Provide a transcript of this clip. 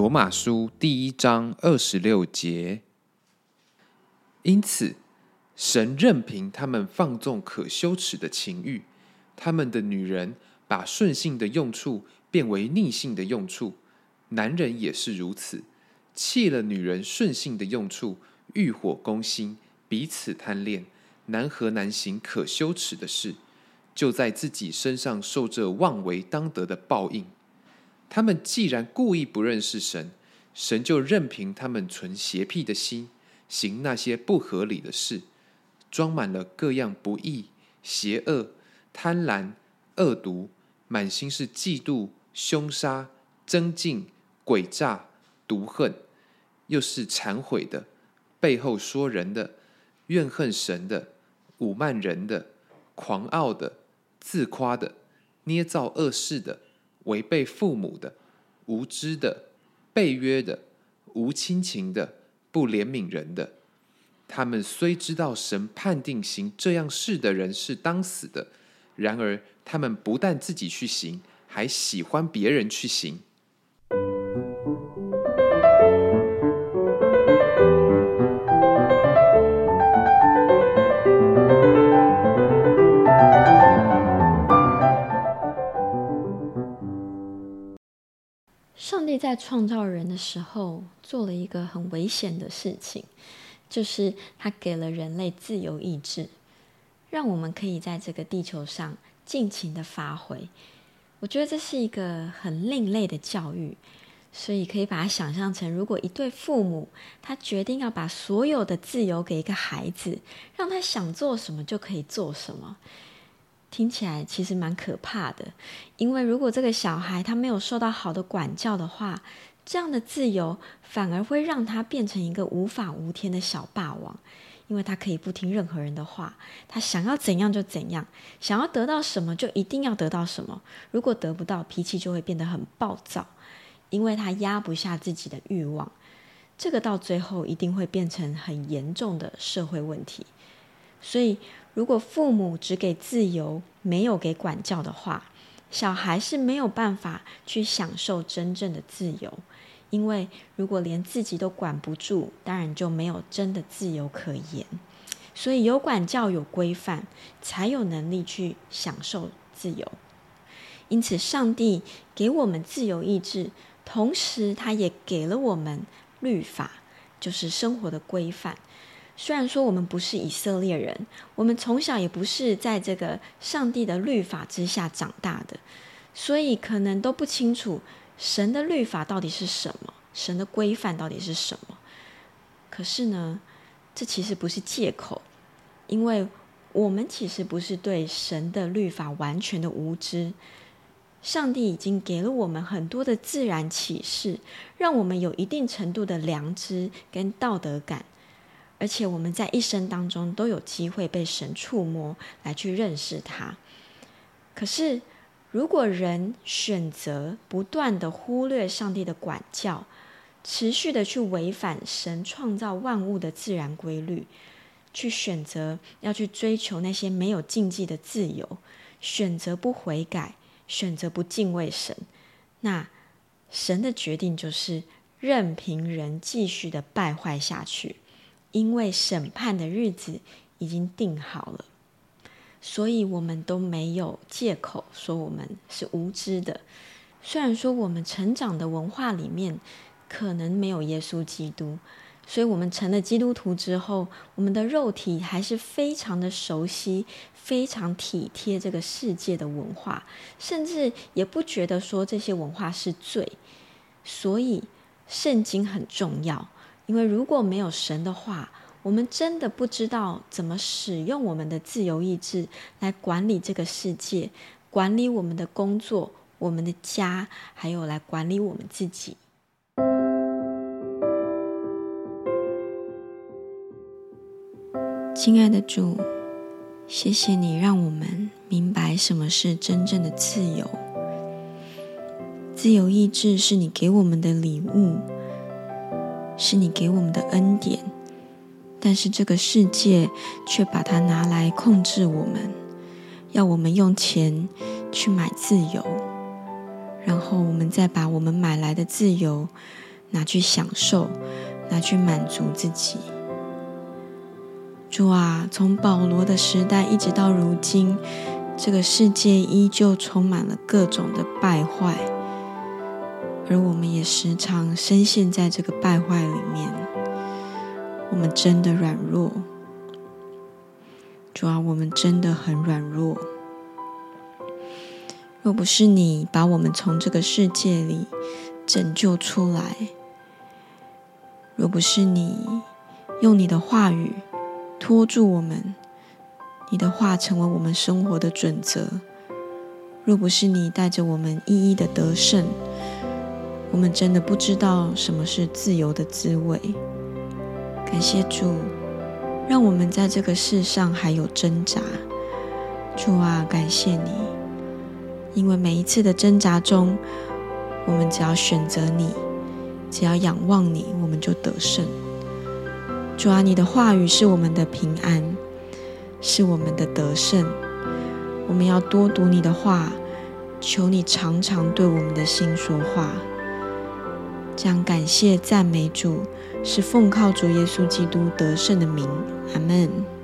罗马书第一章二十六节。因此，神任凭他们放纵可羞耻的情欲，他们的女人把顺性的用处变为逆性的用处，男人也是如此，弃了女人顺性的用处，欲火攻心，彼此贪恋，难和难行可羞耻的事，就在自己身上受这妄为当得的报应。他们既然故意不认识神，神就任凭他们存邪僻的心。行那些不合理的事，装满了各样不义、邪恶、贪婪、恶毒，满心是嫉妒、凶杀、争竞、诡诈、毒恨，又是忏悔的，背后说人的，怨恨神的，侮慢人的，狂傲的，自夸的，捏造恶事的，违背父母的，无知的，背约的，无亲情的。不怜悯人的，他们虽知道神判定行这样事的人是当死的，然而他们不但自己去行，还喜欢别人去行。帝在创造人的时候做了一个很危险的事情，就是他给了人类自由意志，让我们可以在这个地球上尽情的发挥。我觉得这是一个很另类的教育，所以可以把它想象成，如果一对父母他决定要把所有的自由给一个孩子，让他想做什么就可以做什么。听起来其实蛮可怕的，因为如果这个小孩他没有受到好的管教的话，这样的自由反而会让他变成一个无法无天的小霸王，因为他可以不听任何人的话，他想要怎样就怎样，想要得到什么就一定要得到什么，如果得不到，脾气就会变得很暴躁，因为他压不下自己的欲望，这个到最后一定会变成很严重的社会问题，所以。如果父母只给自由，没有给管教的话，小孩是没有办法去享受真正的自由。因为如果连自己都管不住，当然就没有真的自由可言。所以有管教、有规范，才有能力去享受自由。因此，上帝给我们自由意志，同时他也给了我们律法，就是生活的规范。虽然说我们不是以色列人，我们从小也不是在这个上帝的律法之下长大的，所以可能都不清楚神的律法到底是什么，神的规范到底是什么。可是呢，这其实不是借口，因为我们其实不是对神的律法完全的无知。上帝已经给了我们很多的自然启示，让我们有一定程度的良知跟道德感。而且我们在一生当中都有机会被神触摸，来去认识他。可是，如果人选择不断的忽略上帝的管教，持续的去违反神创造万物的自然规律，去选择要去追求那些没有禁忌的自由，选择不悔改，选择不敬畏神，那神的决定就是任凭人继续的败坏下去。因为审判的日子已经定好了，所以我们都没有借口说我们是无知的。虽然说我们成长的文化里面可能没有耶稣基督，所以我们成了基督徒之后，我们的肉体还是非常的熟悉、非常体贴这个世界的文化，甚至也不觉得说这些文化是罪。所以圣经很重要。因为如果没有神的话，我们真的不知道怎么使用我们的自由意志来管理这个世界，管理我们的工作、我们的家，还有来管理我们自己。亲爱的主，谢谢你让我们明白什么是真正的自由。自由意志是你给我们的礼物。是你给我们的恩典，但是这个世界却把它拿来控制我们，要我们用钱去买自由，然后我们再把我们买来的自由拿去享受，拿去满足自己。主啊，从保罗的时代一直到如今，这个世界依旧充满了各种的败坏，而我们也时常深陷在这个败坏里面。我们真的软弱，主啊，我们真的很软弱。若不是你把我们从这个世界里拯救出来，若不是你用你的话语拖住我们，你的话成为我们生活的准则；若不是你带着我们一一的得胜，我们真的不知道什么是自由的滋味。感谢主，让我们在这个世上还有挣扎。主啊，感谢你。因为每一次的挣扎中，我们只要选择你，只要仰望你，我们就得胜。主啊，你的话语是我们的平安，是我们的得胜。我们要多读你的话，求你常常对我们的心说话。将感谢赞美主，是奉靠主耶稣基督得胜的名。阿门。